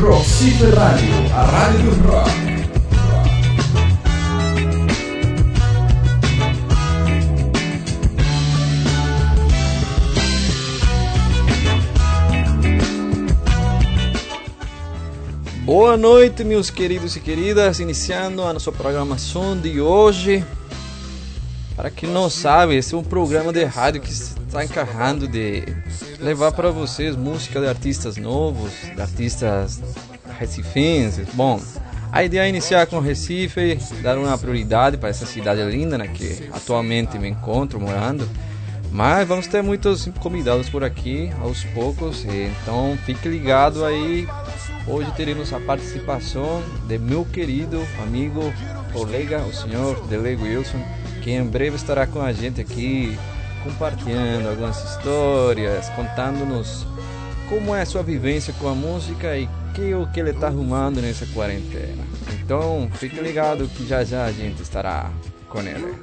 Roxy Rádio, a rádio do rock. Boa noite, meus queridos e queridas. Iniciando a nossa programação de hoje. Para quem não sabe, esse é um programa de rádio que está encarrando de levar para vocês música de artistas novos, de artistas recifenses. Bom, a ideia é iniciar com Recife, dar uma prioridade para essa cidade linda, né, que atualmente me encontro morando. Mas vamos ter muitos convidados por aqui aos poucos, então fique ligado aí. Hoje teremos a participação de meu querido amigo, colega, o senhor Dele Wilson que em breve estará com a gente aqui compartilhando algumas histórias, contando-nos como é a sua vivência com a música e que o que ele está arrumando nessa quarentena. Então, fique ligado que já já a gente estará com ele.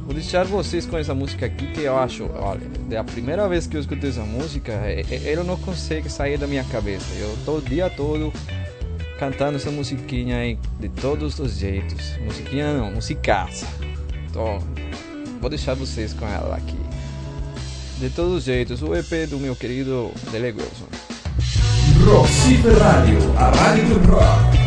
Vou deixar vocês com essa música aqui que eu acho, olha, é a primeira vez que eu escutei essa música, ele não consegue sair da minha cabeça. Eu tô o dia todo cantando essa musiquinha aí de todos os jeitos. Musiquinha não, musicaça. Então, vou deixar vocês com ela aqui. De todos os jeitos, o EP do meu querido Dele Wilson. Rádio, a rádio do rock.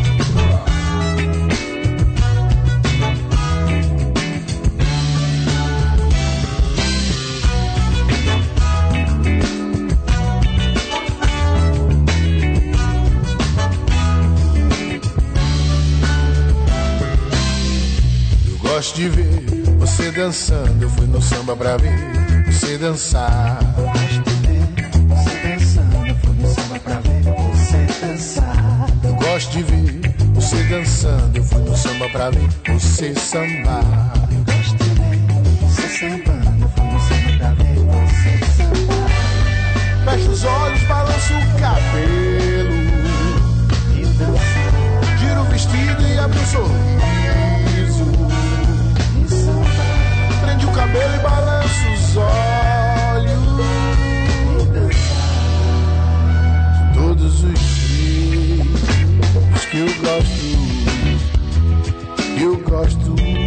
Eu gosto de ver você dançando. Eu fui no samba pra ver você dançar. Eu gosto de ver você dançando. Eu fui no samba pra ver você samba sambar. Eu gosto de ver você sambando. Eu fui no samba pra ver você sambar. Fecha os olhos, balança o cabelo. E dançar. Gira o vestido e abre o sorriso. E sambar. Prende o cabelo e balança os olhos. E dançar. Todos os jeitos que eu gosto. Eu gosto.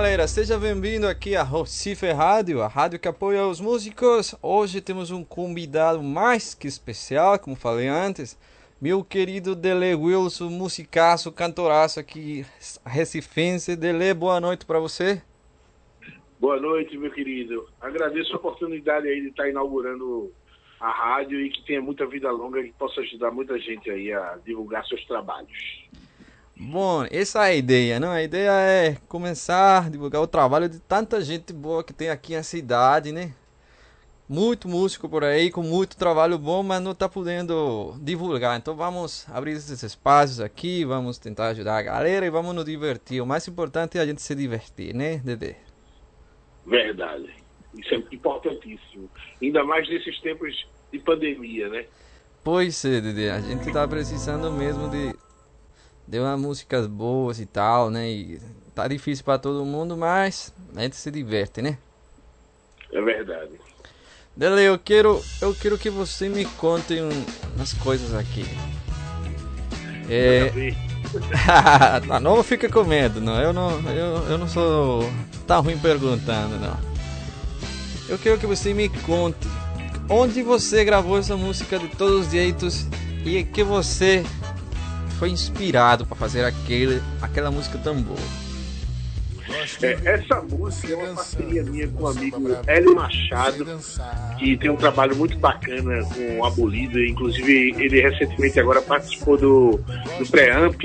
Galera, seja bem-vindo aqui a Recife Rádio, a rádio que apoia os músicos. Hoje temos um convidado mais que especial, como falei antes, meu querido Dele Wilson, musicaço, cantoraço aqui, recifense. Dele, boa noite para você. Boa noite, meu querido. Agradeço a oportunidade aí de estar inaugurando a rádio e que tenha muita vida longa e que possa ajudar muita gente aí a divulgar seus trabalhos. Bom, essa é a ideia, não? A ideia é começar a divulgar o trabalho de tanta gente boa que tem aqui na cidade, né? muito músico por aí com muito trabalho bom, mas não está podendo divulgar. Então vamos abrir esses espaços aqui, vamos tentar ajudar a galera e vamos nos divertir. O mais importante é a gente se divertir, né, Dedê? Verdade. Isso é importantíssimo. Ainda mais nesses tempos de pandemia, né? Pois é, Dedê, a gente tá precisando mesmo de, de umas músicas boas e tal, né? E tá difícil para todo mundo, mas a gente se diverte, né? É verdade. Dele, eu quero, eu quero que você me conte um, umas coisas aqui. É, tá, não fica com medo, não. Eu não, eu, eu não sou tá ruim perguntando, não. Eu quero que você me conte onde você gravou essa música de todos os jeitos e que você foi inspirado para fazer aquele, aquela música tão boa. É, essa música é uma parceria minha com o amigo Hélio Machado, que tem um trabalho muito bacana com o Abolido. Inclusive, ele recentemente agora participou do, do Preamp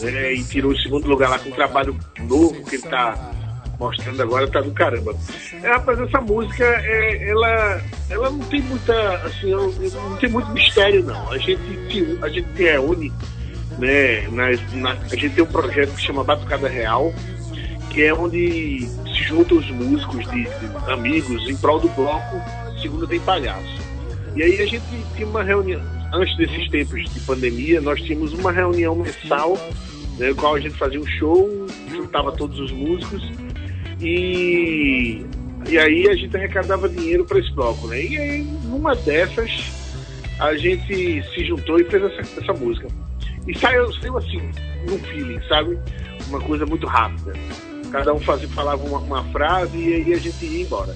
né, e tirou o segundo lugar lá com um trabalho novo que ele está mostrando agora, tá do caramba. É, rapaz, essa música, é, ela, ela não tem muita, assim, não tem muito mistério, não. A gente, a gente reúne, né, na, na, a gente tem um projeto que chama Batucada Real, que é onde se juntam os músicos de, de amigos em prol do bloco Segunda Tem Palhaço. E aí a gente tinha uma reunião, antes desses tempos de pandemia, nós tínhamos uma reunião mensal, né, qual a gente fazia um show, juntava todos os músicos e, e aí a gente arrecadava dinheiro para esse bloco, né? E aí, numa dessas, a gente se juntou e fez essa, essa música. E saiu, saiu assim, num feeling, sabe? Uma coisa muito rápida. Cada um fazia, falava uma, uma frase e aí a gente ia embora.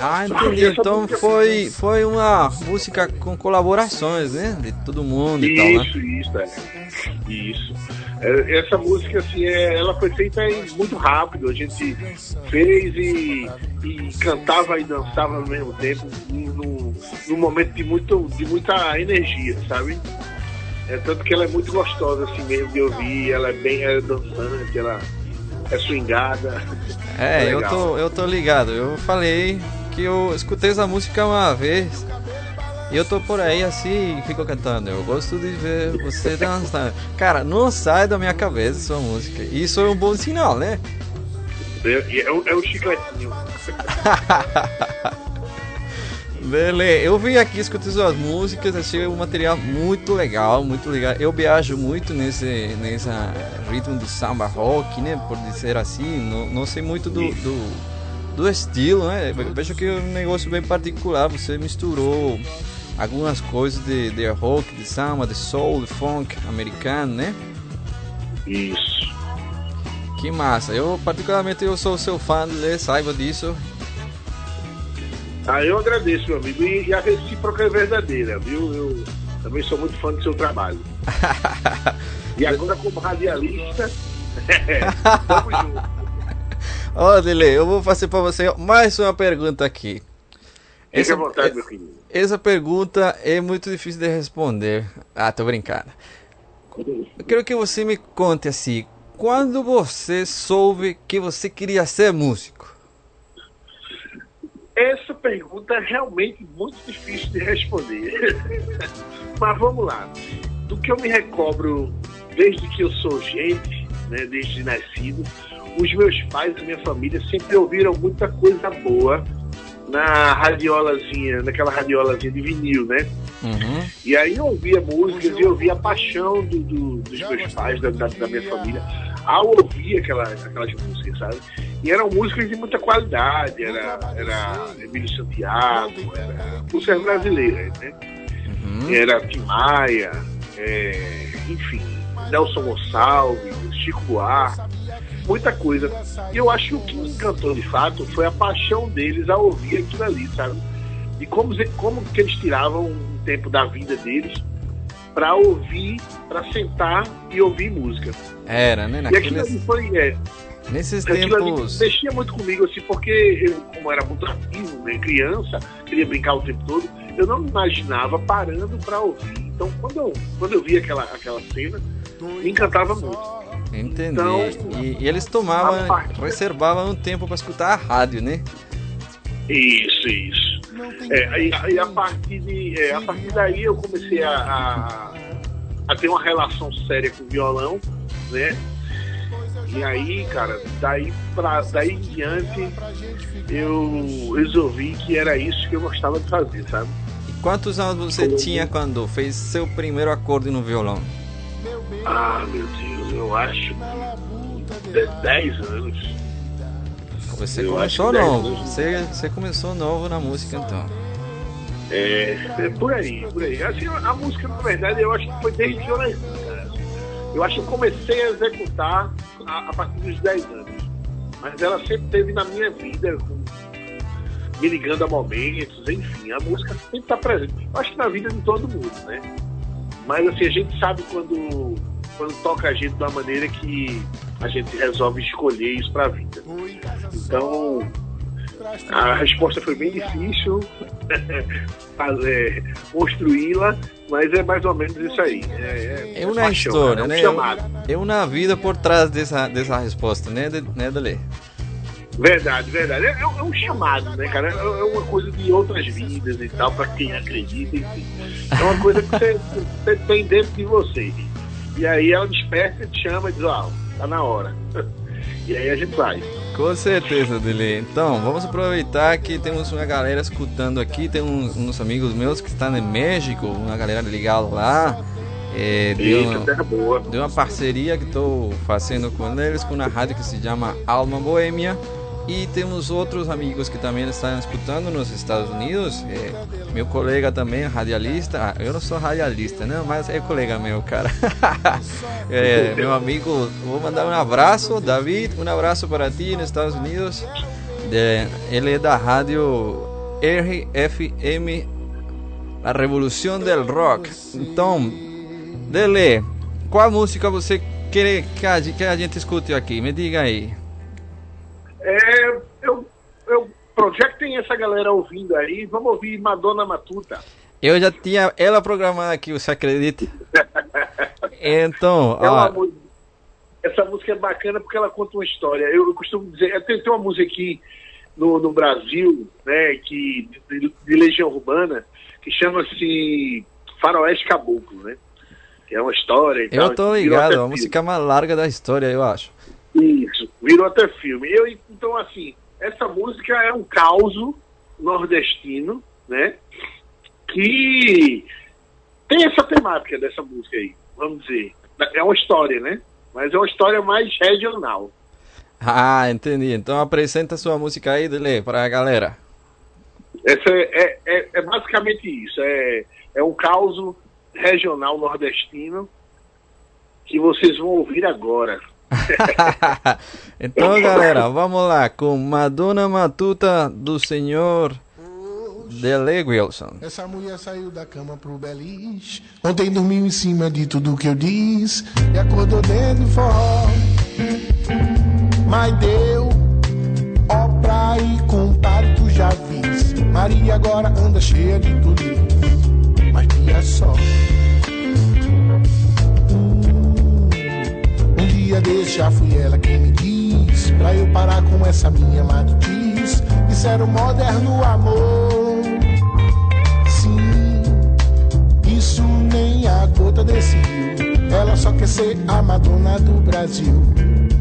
Ah, entendi. Então foi, foi uma música com colaborações, né? De todo mundo e tal, né? Isso, isso, é. Isso. É, Essa música, assim, é, ela foi feita muito rápido. A gente fez e, e cantava e dançava ao mesmo tempo, num, num momento de, muito, de muita energia, sabe? É, tanto que ela é muito gostosa, assim mesmo, de ouvir. Ela é bem é dançante, ela é swingada. É, eu Legal. tô, eu tô ligado. Eu falei que eu escutei essa música uma vez. E eu tô por aí assim e fico cantando. Eu gosto de ver você dançando. Cara, não sai da minha cabeça sua música. Isso é um bom sinal, né? É, é, o- é o chicletinho. Beleza, eu vim aqui escutar suas músicas, achei o material muito legal, muito legal. Eu viajo muito nesse, nesse ritmo do samba rock, né? Por dizer assim, não, não sei muito do, do, do estilo, né? Vejo que é um negócio bem particular. Você misturou algumas coisas de, de rock, de samba, de soul, de funk americano, né? Isso. Que massa. Eu, particularmente, eu sou seu fã, né? saiba disso. Ah, eu agradeço, meu amigo. E, e a recíproca é verdadeira, viu? Eu também sou muito fã do seu trabalho. e agora, como radialista, tamo junto. Ó, Dele, eu vou fazer pra você mais uma pergunta aqui. Essa- à vontade, meu querido. Essa pergunta é muito difícil de responder. Ah, tô brincando. Eu quero que você me conte assim, quando você soube que você queria ser músico? Essa pergunta é realmente muito difícil de responder. Mas vamos lá. Do que eu me recobro desde que eu sou gente, né, desde nascido, os meus pais e minha família sempre ouviram muita coisa boa na radiolazinha, naquela radiolazinha de vinil, né? Uhum. E aí eu ouvia músicas e eu ouvia a paixão do- do- dos meus pais, da, da- da minha família, ao ouvir aquela, aquelas músicas, sabe? E eram músicas de muita qualidade, era, era Emílio Santiago, era músicas brasileiras, né? Uhum. Era Tim Maia, é, enfim, Nelson Gonçalves, Chico Buarque, muita coisa. E eu acho que o que me encantou de fato foi a paixão deles ao ouvir aquilo ali, sabe? E como, como que eles tiravam um tempo da vida deles para ouvir, para sentar e ouvir música. Era, né? E aquilo Naqueles, ali foi, é, nesses aquilo ali tempos. mexia muito comigo, assim, porque eu, como era muito ativo, né, criança, queria brincar o tempo todo, eu não me imaginava parando para ouvir. Então, quando eu, quando eu vi aquela, aquela cena, me encantava muito. Entendi. Então, E, e eles tomavam, parte- reservavam um tempo para escutar a rádio, né? Isso, isso. É, e, e a, partir de, é, a partir daí eu comecei a, a, a ter uma relação séria com o violão, né? E aí, cara, daí, pra, daí em diante eu resolvi que era isso que eu gostava de fazer, sabe? E quantos anos você tinha quando fez seu primeiro acorde no violão? Ah, meu Deus, eu acho que 10 anos. Você Eu começou novo. Você, você começou novo na música então. É, é por aí, por aí. Assim, a música, na verdade, eu acho que foi desde que eu. Eu acho que eu comecei a executar a, a partir dos 10 anos. Mas ela sempre teve na minha vida, me ligando a momentos, enfim, a música sempre está presente. Eu acho que na vida de todo mundo, né? Mas assim, a gente sabe quando, quando toca a gente de uma maneira que a gente resolve escolher isso para a vida. Então, a resposta foi bem difícil fazer, construí-la, mas é mais ou menos isso aí. É, É uma paixão, história, é um né? chamado. É uma vida por trás dessa, dessa resposta, né, de- né Dele? Verdade, verdade. É, é um- é chamado, né, cara? É é uma coisa de outras vidas e tal, para quem acredita, enfim. É uma coisa que você, você tem dentro de você. E aí ela desperta, te chama e diz, ó, tá na hora. E aí a gente vai. Com certeza, Dele. Então, vamos aproveitar que temos uma galera escutando aqui. Tem uns, uns amigos meus que estão no México, uma galera ligada lá. É, deu, boa. deu uma parceria que estou fazendo com eles, com uma rádio que se chama Alma Boêmia. E temos outros amigos que também estão escutando nos Estados Unidos. É, meu colega também, radialista. Ah, eu não sou radialista, né? Mas é colega meu, cara. É, meu amigo, vou mandar um abraço, David. Um abraço para ti nos Estados Unidos. De- ele é da rádio RFM, a Revolução del Rock. Então, Dele, qual música você quer que a, gente escute aqui? Me diga aí. É, eu, eu, pronto, já que tem essa galera ouvindo aí, vamos ouvir Madonna Matuta. Eu já tinha ela programada aqui, você acredita? Então, É uma ó, mu- essa música é bacana porque ela conta uma história. Eu, eu costumo dizer, tem, tem uma música aqui no, no Brasil, né, que, de, de Legião Urbana, que chama-se Faroeste Caboclo, né? Que é uma história e tal. eu tô ligado, até a filme. música mais larga da história, eu acho. Isso, virou até filme. Eu, então, assim, essa música é um caos nordestino, né? Que tem essa temática dessa música aí, vamos dizer. É uma história, né? Mas é uma história mais regional. Ah, entendi. Então apresenta sua música aí, Dele, para a galera. Essa é, é, é- é basicamente isso. É, é um caos regional nordestino que vocês vão ouvir agora. então, galera, vamos lá com Madonna Matuta do senhor Dele Wilson. Essa mulher saiu da cama pro beliche. Ontem dormiu em cima de tudo que eu disse. E acordou dentro do forró. Mas deu. Ó, pra ir compadre, tu já viste. Maria agora anda cheia de tulipas. Mas pia só. Dia desse já fui ela quem me disse Pra eu parar com essa minha matutice Isso era o moderno amor. Sim, isso nem a gota desse rio Ela só quer ser a Madonna do Brasil.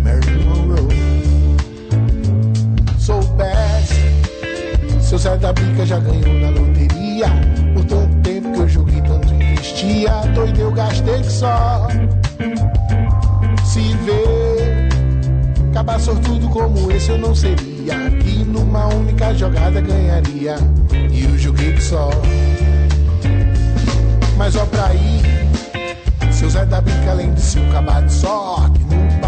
Marilyn Monroe. Sou best. Seu Zé da Bica já ganhou na loteria. Por tanto tempo que eu joguei tanto investia. Doido eu gastei que só se vê Acabar sortudo como esse eu não seria. E numa única jogada ganharia. E eu joguei que só. Mas ó pra aí Seu Zé da Bica além de ser um cabado de sorte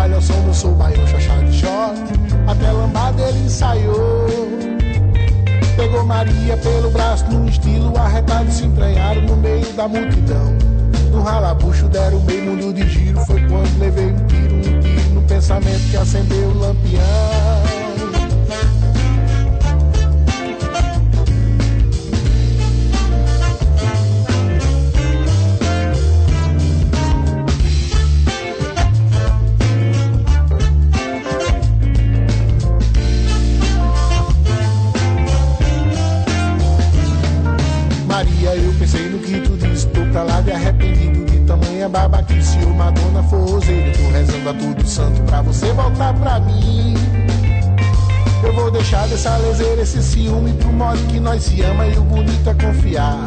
No som eu sou baião chachado de short Até lambada ele ensaiou. Pegou Maria pelo braço num estilo arretado Se entranharam no meio da multidão. No ralabucho deram meio mundo de giro pensamento que acendeu o lampião esse ciúme pro modo que nós se ama e o bonito é confiar.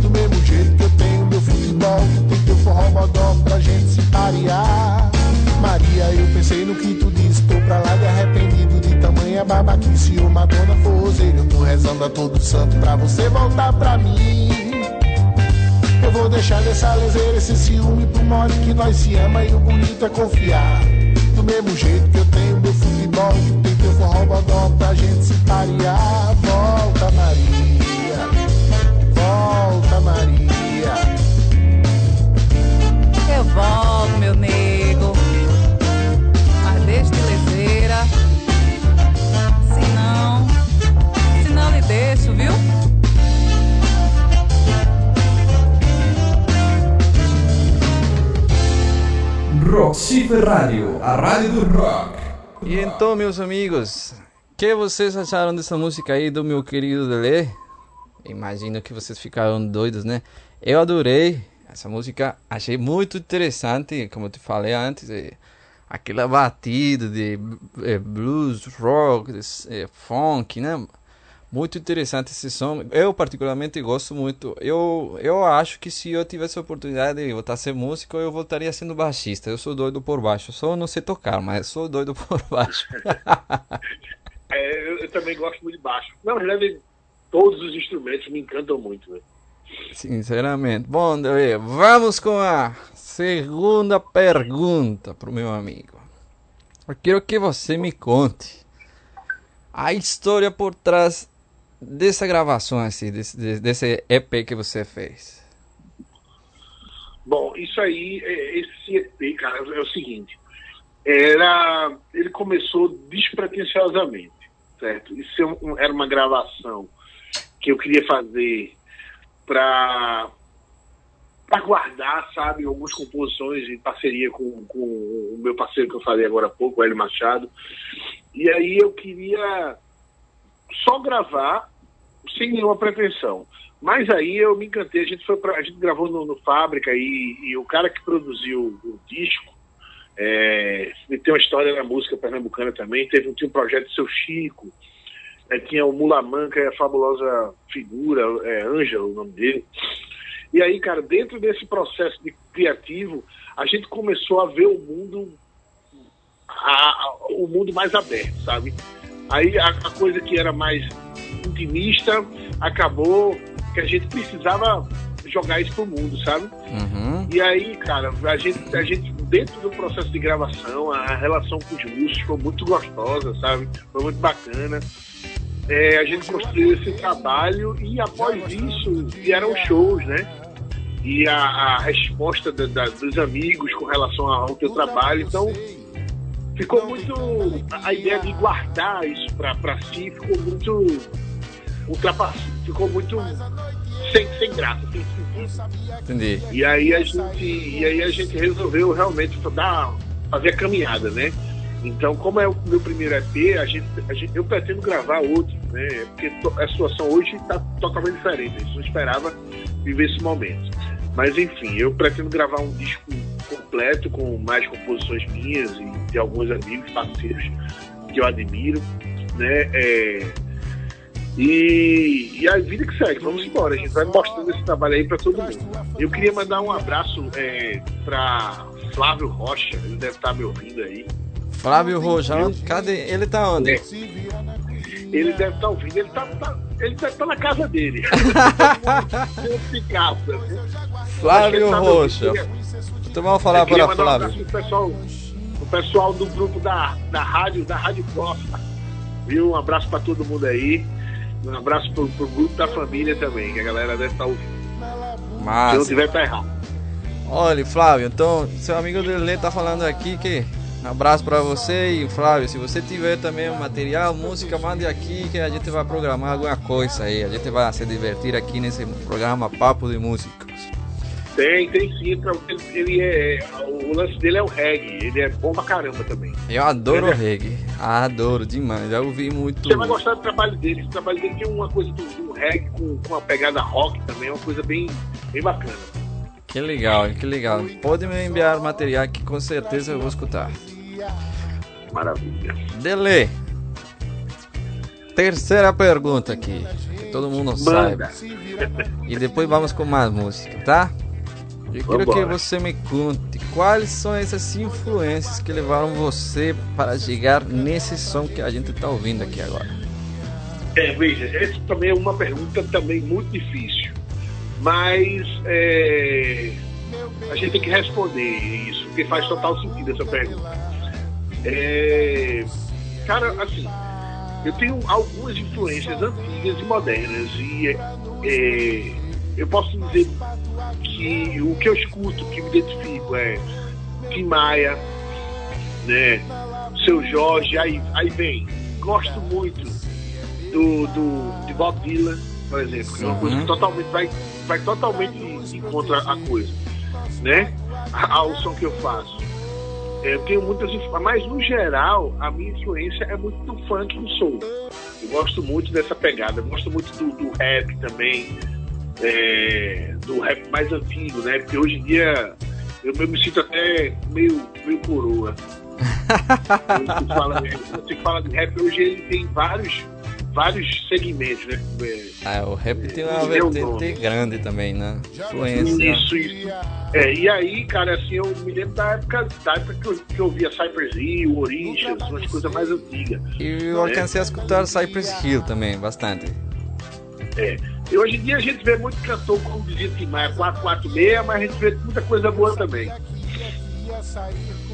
Do mesmo jeito que eu tenho meu futebol, tem teu forró bodó pra gente se parear. Maria, eu pensei no que tu disse, tô pra lá de arrependido de tamanha babaquice. Ô Madonna forrozeira, eu tô rezando a todo santo pra você voltar pra mim. Eu vou deixar dessa leseira, esse ciúme pro modo que nós se ama e o bonito é confiar. Do mesmo jeito que eu tenho meu futebol, teu forró bodó pra gente se parear. Volta, Maria, volta, Maria. Eu volto, meu nego. Mas deixa de leseira. Se não, se não lhe deixo, viu? Roxy Radio, a rádio do rock. E então, meus amigos, que vocês acharam dessa música aí do meu querido Dele? Imagino que vocês ficaram doidos, né? Eu adorei essa música, achei muito interessante, como eu te falei antes, é, aquela batida de é, blues, rock, de, é, funk, né? Muito interessante esse som. Eu particularmente gosto muito. Eu, eu acho que se eu tivesse a oportunidade de voltar a ser músico, eu voltaria sendo baixista. Eu sou doido por baixo. Só não sei tocar, mas sou doido por baixo. É, eu, eu também gosto muito de baixo. Na verdade, todos os instrumentos me encantam muito. Né? Sinceramente. Bom, Dele, vamos com a segunda pergunta pro meu amigo. Eu quero que você me conte a história por trás dessa gravação, assim, desse, desse EP que você fez. Bom, isso aí, é- esse EP, cara, é o seguinte. Era, ele começou despretensiosamente, certo? Isso é era uma gravação que eu queria fazer para para guardar, sabe, algumas composições em parceria com, com o meu parceiro que eu falei agora há pouco, o Hélio Machado. E aí eu queria só gravar sem nenhuma pretensão. Mas aí eu me encantei, a gente foi pra, a gente gravou no, no Fábrica e, e o cara que produziu o disco, é, tem uma história na música pernambucana também, teve tinha um projeto seu Chico, é, tinha o Mulamanca e a fabulosa figura, é, Ângela, o nome dele. E aí, cara, dentro desse processo de criativo, a gente começou a ver o mundo a- a- o mundo mais aberto, sabe? Aí a, a coisa que era mais intimista acabou que a gente precisava jogar isso pro mundo, sabe? Uhum. E aí, cara, a gente, a gente dentro do processo de gravação, a relação com os músicos foi muito gostosa, sabe? Foi muito bacana. É, a gente construiu esse trabalho e após isso vieram shows, né? E a, a resposta da- da- dos amigos com relação ao teu trabalho. Então, ficou muito. A a ideia de guardar isso pra, pra si ficou muito. ultrapassado, ficou muito sem, sem graça, sem sentido. Entendi. E aí a gente, e aí a gente resolveu realmente dar, fazer a caminhada, né? Então, como é o meu primeiro EP, a gente, a gente, eu pretendo gravar outro, né? Porque to- a situação hoje está totalmente diferente. A gente não esperava viver esse momento. Mas enfim, eu pretendo gravar um disco completo com mais composições minhas e de alguns amigos, parceiros que eu admiro, né? É, e, e a vida que segue, vamos embora. A gente vai mostrando esse trabalho aí para todo mundo. Eu queria mandar um abraço é, para Flávio Rocha, ele deve estar me ouvindo aí. Flávio Rojão, cadê? Ele tá onde? É. Ele deve estar ouvindo, ele tá, tá- ele deve estar na casa dele. Né? Flávio tá Rocha. Então vamos falar para um Flávio. pro pessoal, pro pessoal do grupo da, da rádio, da Rádio Costa. Viu? Um abraço para todo mundo aí. Um abraço pro, pro grupo da família também, que a galera deve estar ouvindo. Se não tiver, tá errado. Olha, Flávio, então, seu amigo Dele tá falando aqui que um abraço pra você e Flávio, se você tiver também material, música, mande aqui que a gente vai programar alguma coisa aí. A gente vai se divertir aqui nesse programa Papo de Músicos. Tem, tem sim. Ele, ele é, o lance dele é o reggae. Ele é bom pra caramba também. Eu adoro É. reggae, adoro demais. Já ouvi muito. Você vai gostar do trabalho dele. O trabalho dele tem uma coisa do, do reggae com, com uma pegada rock também. É uma coisa bem, bem bacana. Que legal, que legal. Pode me enviar material que com certeza eu vou escutar. Maravilha. Dele. Terceira pergunta aqui. Que todo mundo Manda. saiba. E depois vamos com mais música, tá? Eu quero que você me conte quais são essas influências que levaram você para chegar nesse som que a gente tá ouvindo aqui agora. É, veja, essa também é uma pergunta também muito difícil. Mas é, a gente tem que responder isso, porque faz total sentido essa pergunta. É, cara, assim, eu tenho algumas influências antigas e modernas e é, eu posso dizer que o que eu escuto, que me identifico é Tim Maia, né, Seu Jorge, aí, aí vem, gosto muito do, do de Bob Dylan, por exemplo, que é uma coisa que totalmente vai, vai totalmente de encontro à coisa, né? Ao som que eu faço. É, eu tenho muitas mas no geral a minha influência é muito do funk e do soul. Eu gosto muito dessa pegada, eu gosto muito do, do rap também, é, do rap mais antigo, né? Porque hoje em dia eu, eu me sinto até meio, meio coroa. Quando se fala, quando se fala de rap, hoje ele tem vários, vários segmentos, né? É, Ah, o rap tem uma vertente grande também, né? Influência. Isso, isso. É, e aí, cara, assim, eu me lembro da época, da época que, eu, que eu ouvia Cypress Hill, Orixas, umas coisas mais antigas. E eu alcancei a escutar Cypress Hill também, bastante. É. E hoje em dia a gente vê muito cantor, como dizia Tim Maia, 446, mas a gente vê muita coisa boa também.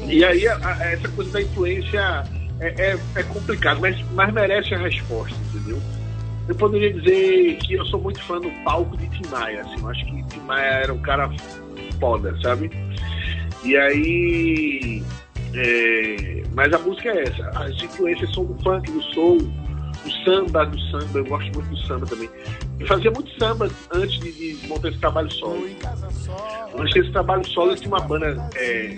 E aí, a- a- essa coisa da influência é, é, é complicado, mas, mas merece a resposta, entendeu? Eu poderia dizer que eu sou muito fã do palco de Tim Maia, assim, eu acho que Tim Maia era um cara foda, sabe? E aí. é, mas a música é essa. As influências são do funk, do soul, do samba, do samba. Eu gosto muito do samba também. Eu fazia muito samba antes de, de montar esse trabalho solo. Antes desse trabalho solo, eu tinha uma banda. é,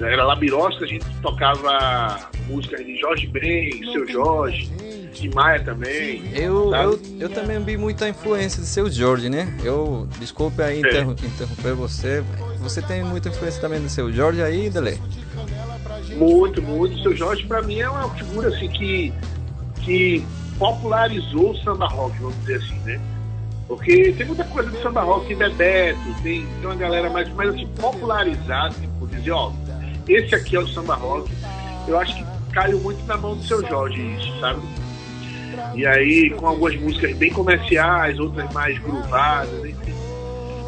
era Labirosca, a gente tocava músicas de Jorge Ben, Seu Jorge, de Maia também. Eu, sabe? eu, eu também vi muita influência de seu Jorge, né? Eu, desculpe aí É. interrom- interromper você. Você tem muita influência também do seu Jorge aí, Dele? Muito, muito. O seu Jorge, pra mim, é uma figura assim que, que popularizou o samba rock, vamos dizer assim, né? Porque tem muita coisa de samba rock, Bebeto, tem, tem uma galera mais, mais assim, popularizada, tipo, dizer, ó, esse aqui é o samba rock. Eu acho que caiu muito na mão do seu Jorge isso, sabe? E aí, com algumas músicas bem comerciais, outras mais gruvadas, enfim.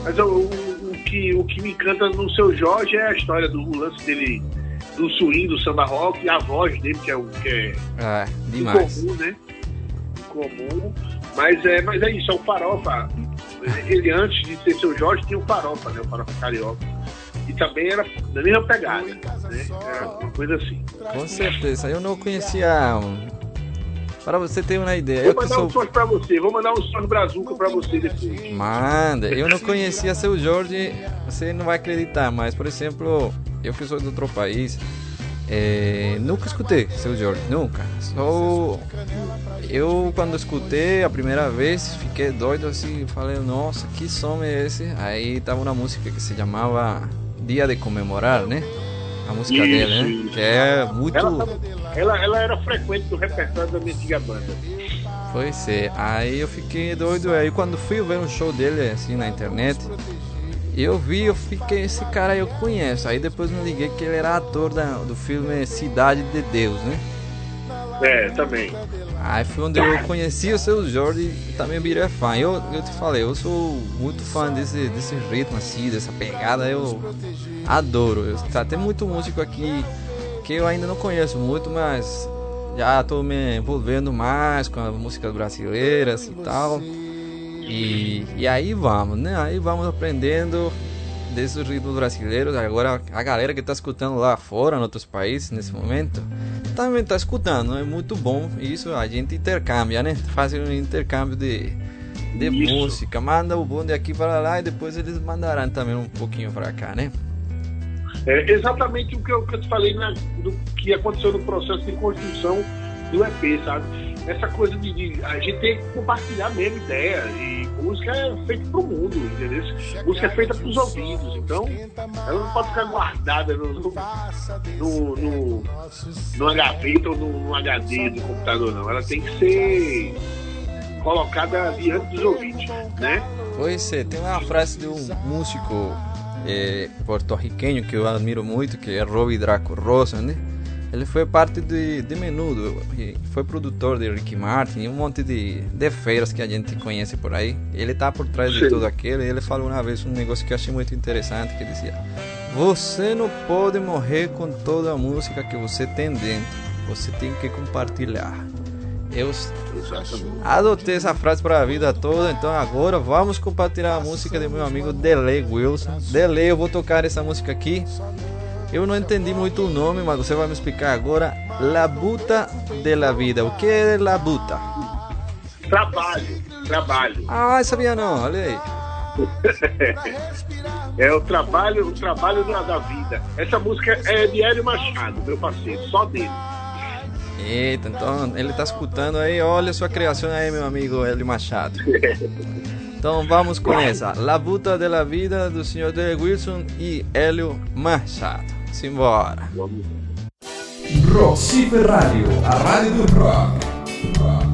Mas o, o, o que, o que me encanta no seu Jorge é a história do lance dele, do swing, do samba rock, e a voz dele, que é, o, que é Ah, demais. incomum, né? Incomum. Mas é, mas é isso, é o farofa. Ele antes de ser seu Jorge tinha o farofa, né? O farofa carioca. E também era da mesma pegada, né? Era uma coisa assim. Com certeza. Eu não conhecia. um, Para você ter uma ideia, eu Vou que mandar sou. um sons pra você, vou mandar um sons brazuca pra você depois. Manda, eu não conhecia seu Jorge, você não vai acreditar, mas por exemplo, eu que sou de outro país, é, nunca escutei seu Jorge, nunca. Só eu quando escutei a primeira vez fiquei doido assim, falei, nossa, que som é esse? Aí tava uma música que se chamava Dia de Comemorar, né? A música Isso, dele, né? isso. Que é muito. Ela, ela, ela era frequente no repertório da minha antiga banda. Pois é, aí eu fiquei doido. Aí quando fui ver um show dele assim na internet, eu vi, eu fiquei, esse cara eu conheço. Aí depois me liguei que ele era ator da- do filme Cidade de Deus, né? É, também. Aí foi onde eu conheci o seu Jorge e também virei fã. Eu, eu te falei, eu sou muito fã desse, desse ritmo assim, dessa pegada, eu adoro. Eu, tá, tem muito músico aqui que eu ainda não conheço muito, mas já tô me envolvendo mais com as músicas brasileiras e tal. E, e aí vamos, né? Aí vamos aprendendo desses ritmos brasileiros. Agora a galera que tá escutando lá fora, em outros países, nesse momento, também tá escutando. É muito bom isso. A gente intercâmbia, né? Faz um intercâmbio de, de Isso. música. Manda o bonde aqui para lá e depois eles mandarão também um pouquinho para cá, né? É exatamente o que eu, que eu te falei na, do que aconteceu no processo de construção do EP, sabe? Essa coisa de, de, a gente tem que compartilhar mesmo ideia e música é feita pro mundo, entendeu? Música é feita pros ouvidos, então ela não pode ficar guardada no, no, no, no, no gaveta ou no, HD do computador, não. Ela tem que ser colocada diante dos ouvintes, né? Pois é, tem uma frase de um músico é, porto-riquenho que eu admiro muito, que é Robbie Draco Rosa, né? Ele foi parte de, de Menudo, foi produtor de Ricky Martin e um monte de, de feiras que a gente conhece por aí. Ele tá por trás de tudo aquilo e ele falou uma vez um negócio que eu achei muito interessante, que dizia Você não pode morrer com toda a música que você tem dentro, você tem que compartilhar. Eu adotei essa frase para a vida toda, então agora vamos compartilhar a música do meu amigo Delay Wilson. Delay, eu vou tocar essa música aqui. Eu não entendi muito o nome, mas você vai me explicar agora. La Buta de la Vida. O que é La Buta? Trabalho, trabalho. Ah, sabia não, olha aí. é o trabalho, o trabalho da, da vida. Essa música é de Hélio Machado, meu parceiro, só dele. Eita, então ele tá escutando aí, olha sua criação aí, meu amigo Hélio Machado. Então vamos com essa, La Buta de la Vida do Sr. D. Wilson e Hélio Machado. Simbora. Roxy Ferrario, a rádio do rock. rock.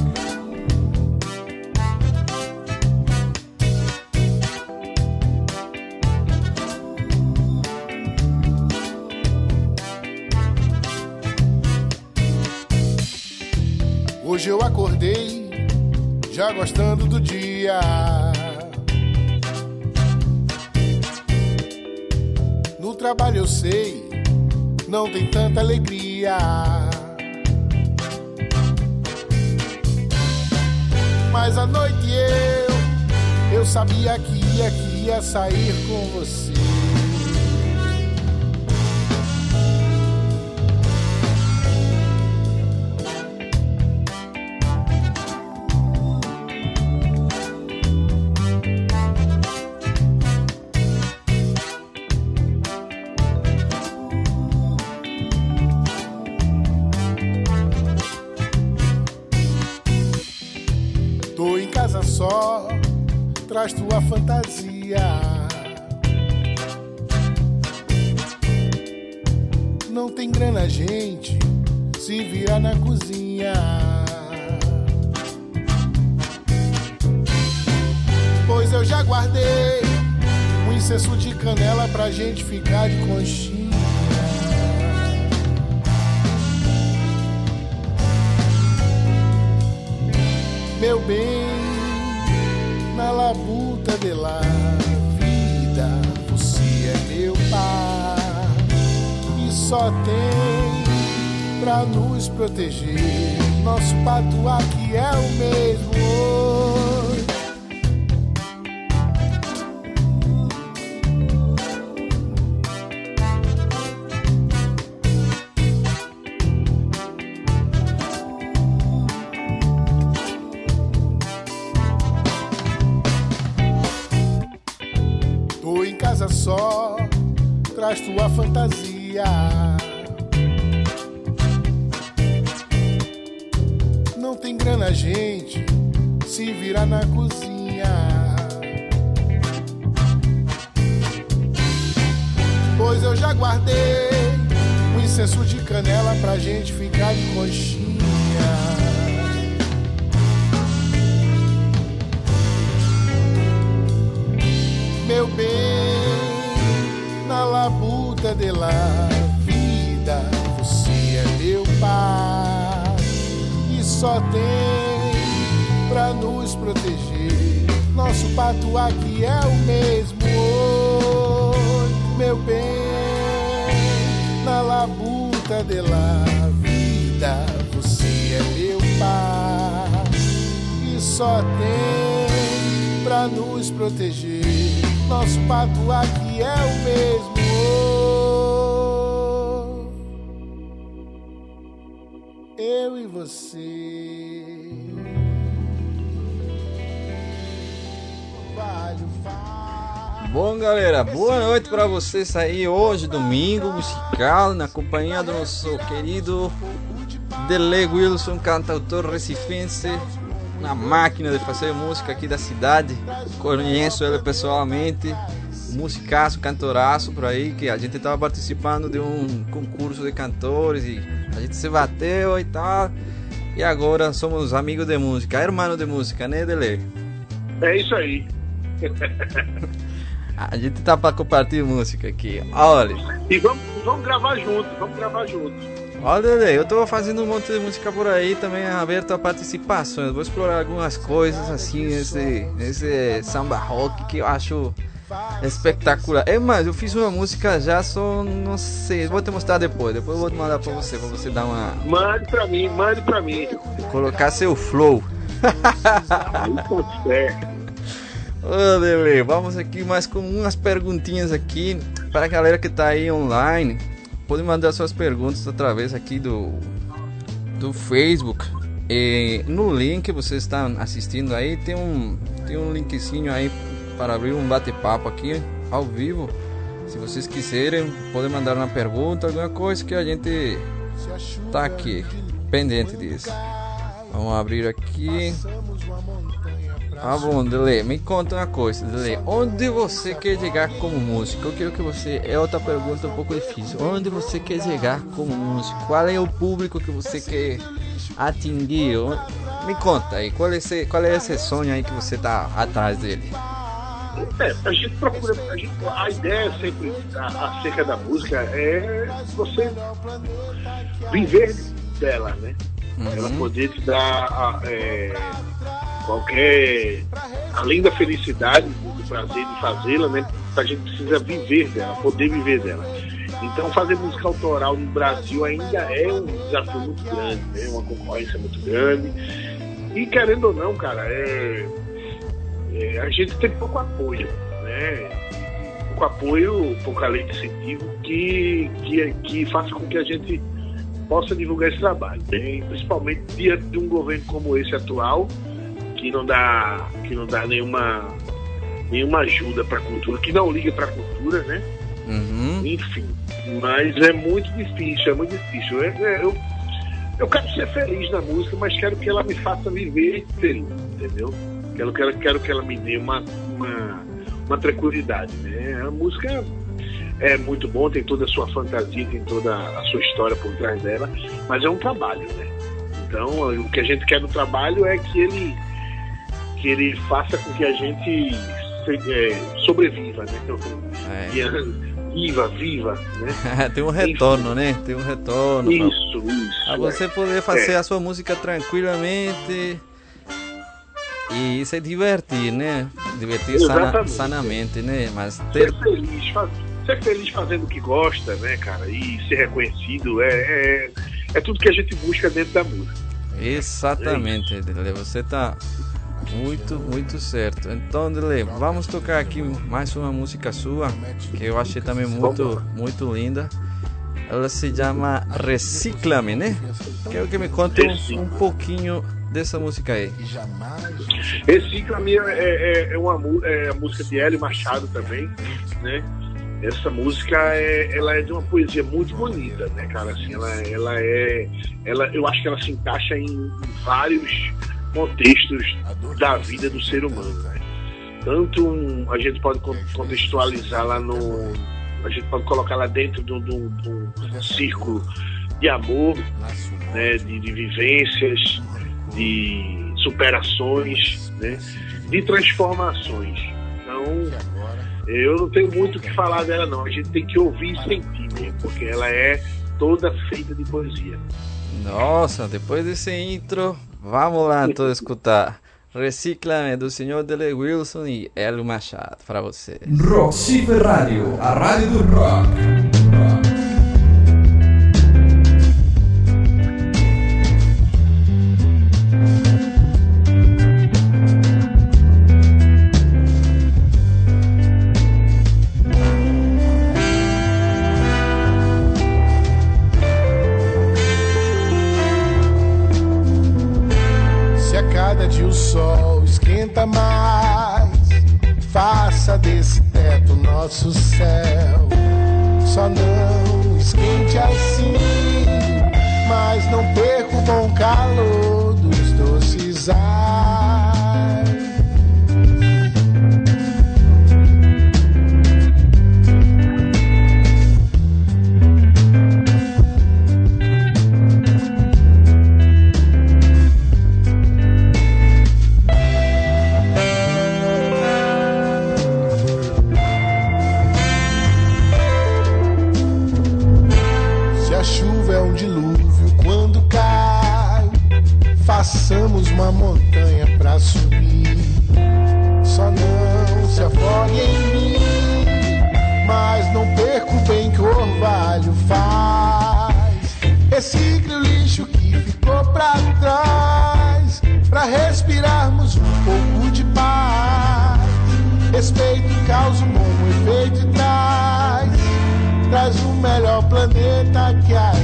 Hoje eu acordei já gostando do dia. No trabalho eu sei, não tem tanta alegria. Mas à noite eu, eu sabia que ia, que ia sair com você. Fantasia. Não tem grana, gente, se vira na cozinha. Pois eu já guardei um incenso de canela pra gente ficar de conchinha. Só tem pra nos proteger. Nosso patuá que é o mesmo. Só tem pra nos proteger. Nosso patuá que é o mesmo, Oi, meu bem, na labuta de la vida, você é meu pai e só tem pra nos proteger. Nosso patuá que é o mesmo. Você. Bom, galera, boa noite para vocês aí hoje, domingo musical, na companhia do nosso querido Dele Wilson, cantautor recifense, na máquina de fazer música aqui da cidade. Conheço ele pessoalmente, musicaço, cantoraço por aí, que a gente estava participando de um concurso de cantores e a gente se bateu e tal. E agora somos amigos de música, irmão de música, né, Dele? É isso aí. a gente tá para compartilhar música aqui. Olha. E vamos, vamos gravar juntos, vamos gravar juntos. Olha, eu tô fazendo um monte de música por aí também aberto a participações. Vou explorar algumas coisas assim, esse, esse samba rock que eu acho espetacular. É, mas eu fiz uma música já, só não sei, vou te mostrar depois. Depois eu vou te mandar pra você, pra você dar uma. Mande pra mim, mande pra mim. Colocar seu flow. Ô, Lele, vamos aqui mais com umas perguntinhas aqui para a galera que tá aí online. Pode mandar suas perguntas através aqui do do Facebook. E no link que você está assistindo aí tem um tem um linkzinho aí para abrir um bate-papo aqui ao vivo. Se vocês quiserem, podem mandar uma pergunta, alguma coisa que a gente tá aqui pendente disso. Vamos abrir aqui. Ah, bom, Dele, me conta uma coisa, Dele. Onde você quer chegar como músico? Eu quero que você. É outra pergunta um pouco difícil. Onde você quer chegar como músico? Qual é o público que você quer atingir? Me conta aí, qual é esse, qual é esse sonho aí que você tá atrás dele? É, a gente procura. A, gente, a ideia sempre acerca da música é você viver dela, né? Uhum. Ela poder te dar é, qualquer. Além da felicidade, do prazer de fazê-la, né? A gente precisa viver dela, poder viver dela. Então, fazer música autoral no Brasil ainda é um desafio muito grande, é né? uma concorrência muito grande. E querendo ou não, cara, é é, a gente tem pouco apoio, né? Pouco apoio, pouca lei de incentivo que, que, que faça com que a gente possa divulgar esse trabalho, né? principalmente diante de um governo como esse atual, que não dá, que não dá nenhuma, nenhuma ajuda para a cultura, que não liga para a cultura, né? Uhum. Enfim, mas é muito difícil, é muito difícil. É, é, eu, eu quero ser feliz na música, mas quero que ela me faça viver feliz, entendeu? Quero, quero, quero que ela me dê uma, uma, uma tranquilidade. Né? A música é muito bom, tem toda a sua fantasia, tem toda a sua história por trás dela, mas é um trabalho, né? Então, o que a gente quer no trabalho é que ele, que ele faça com que a gente é, sobreviva, né? Então, é. Viva, viva, né? tem um retorno, Enfim. né? Tem um retorno. Isso, pra... isso. A você poder fazer é. a sua música tranquilamente e se divertir, né? Divertir sana, sanamente, né? Mas ter... ser, feliz, faz... ser feliz fazendo o que gosta, né, cara? E ser reconhecido é, é, é tudo que a gente busca dentro da música. Exatamente, é Dele. Você tá muito, muito certo. Então, Dele, vamos tocar aqui mais uma música sua, que eu achei também muito, muito linda. Ela se chama Reciclame, né? Quero que me conte um, um pouquinho dessa música aí? Esse pra mim é, é, é uma é a música de Hélio Machado também, né? Essa música é, ela é de uma poesia muito bonita, né, cara? Assim, ela, ela é, ela, eu acho que ela se encaixa em, em vários contextos da vida do ser humano, né? Tanto um, a gente pode contextualizar lá no, a gente pode colocar lá dentro de um círculo de amor, né, de, de vivências, de superações, né? de transformações. Então, eu não tenho muito o que falar dela, não. A gente tem que ouvir e sentir mesmo, porque ela é toda feita de poesia. Nossa, depois desse intro, vamos lá então escutar. Recicla do senhor Dele Wilson e Hélio Machado para você. Roxy Radio, a rádio do rock. Planeta que há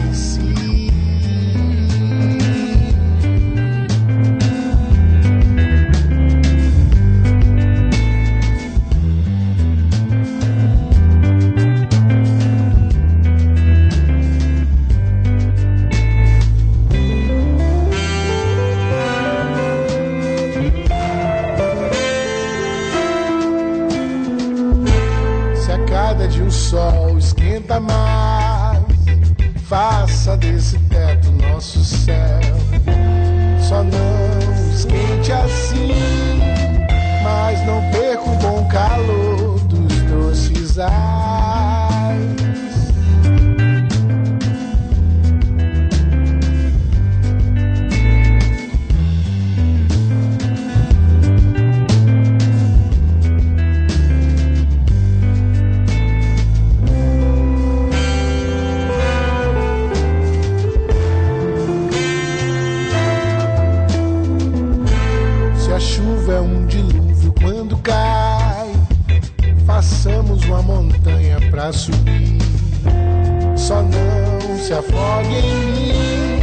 afogue em mim,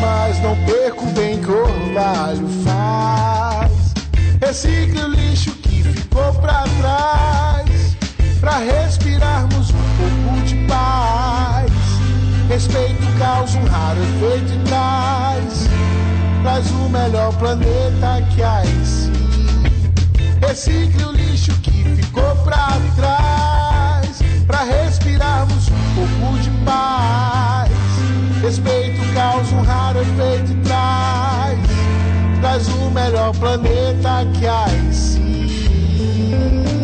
mas não perca o bem que orvalho faz. Recicle o lixo que ficou pra trás, pra respirarmos um pouco de paz. Respeito causa um raro efeito e traz traz o melhor planeta que há em si. Recicle o lixo que ficou pra trás, pra respirarmos um pouco de paz. Respeito causa um raro efeito e traz, traz o melhor planeta que há em si.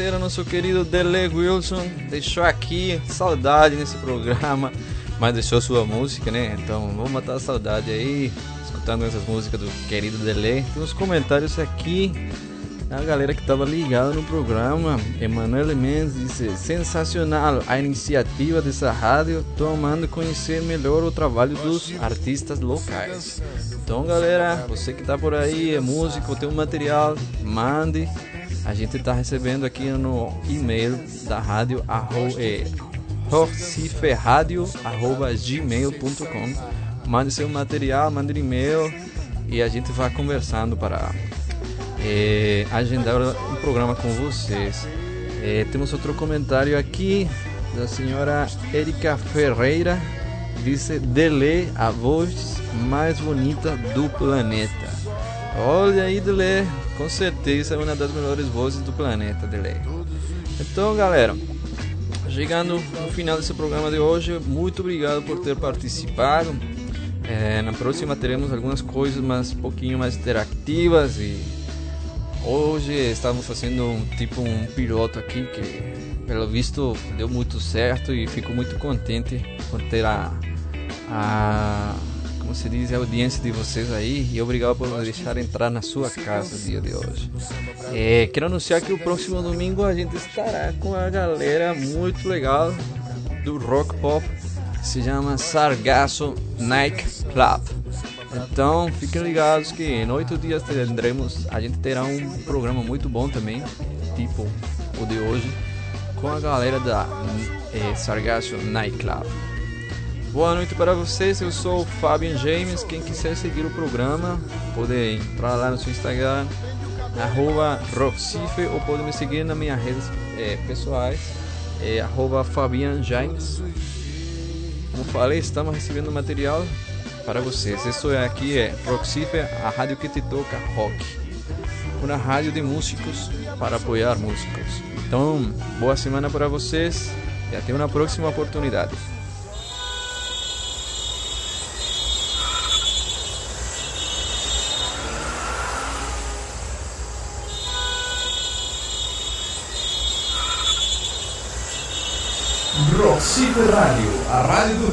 Era nosso querido Dele Wilson. Deixou aqui saudade nesse programa, mas deixou sua música, né? Então, vamos matar a saudade aí, escutando essas músicas do querido Dele. Tem uns comentários aqui. A galera que estava ligada no programa, Emanuel Mendes disse: sensacional a iniciativa dessa rádio, tomando conhecer melhor o trabalho dos artistas locais. Então, galera, você que tá por aí, é músico, tem um material, mande. A gente tá recebendo aqui no e-mail da rádio arro, rociferradio.gmail.com Mande seu material, mande e-mail e a gente vai conversando para é, agendar um programa com vocês. É, temos outro comentário aqui da senhora Erika Ferreira. Disse Dele, a voz mais bonita do planeta. Olha aí, Dele, com certeza é uma das melhores vozes do planeta, Dele. Então, galera, chegando no final desse programa de hoje, muito obrigado por ter participado. É, na próxima teremos algumas coisas mais um pouquinho mais interativas e hoje estamos fazendo um tipo um piloto aqui que pelo visto deu muito certo e fico muito contente por ter a, a como se diz, a audiência de vocês aí e obrigado por nos deixar entrar na sua casa no dia de hoje. É, quero anunciar que o próximo domingo a gente estará com a galera muito legal do rock pop se chama Sargasso Night Club. Então fiquem ligados que em oito dias teremos, a gente terá um programa muito bom também, tipo o de hoje, com a galera da é, Sargasso Night Club. Boa noite para vocês, eu sou o Fabian James. Quem quiser seguir o programa, pode entrar lá no seu Instagram, arroba Roxife, ou pode me seguir nas minhas redes é, pessoais, é, arroba Fabian James. Como falei, estamos recebendo material para vocês. Isso aqui é Roxife, a rádio que te toca rock. Uma rádio de músicos para apoiar músicos. Então, boa semana para vocês e até uma próxima oportunidade. Roxy Rádio, a rádio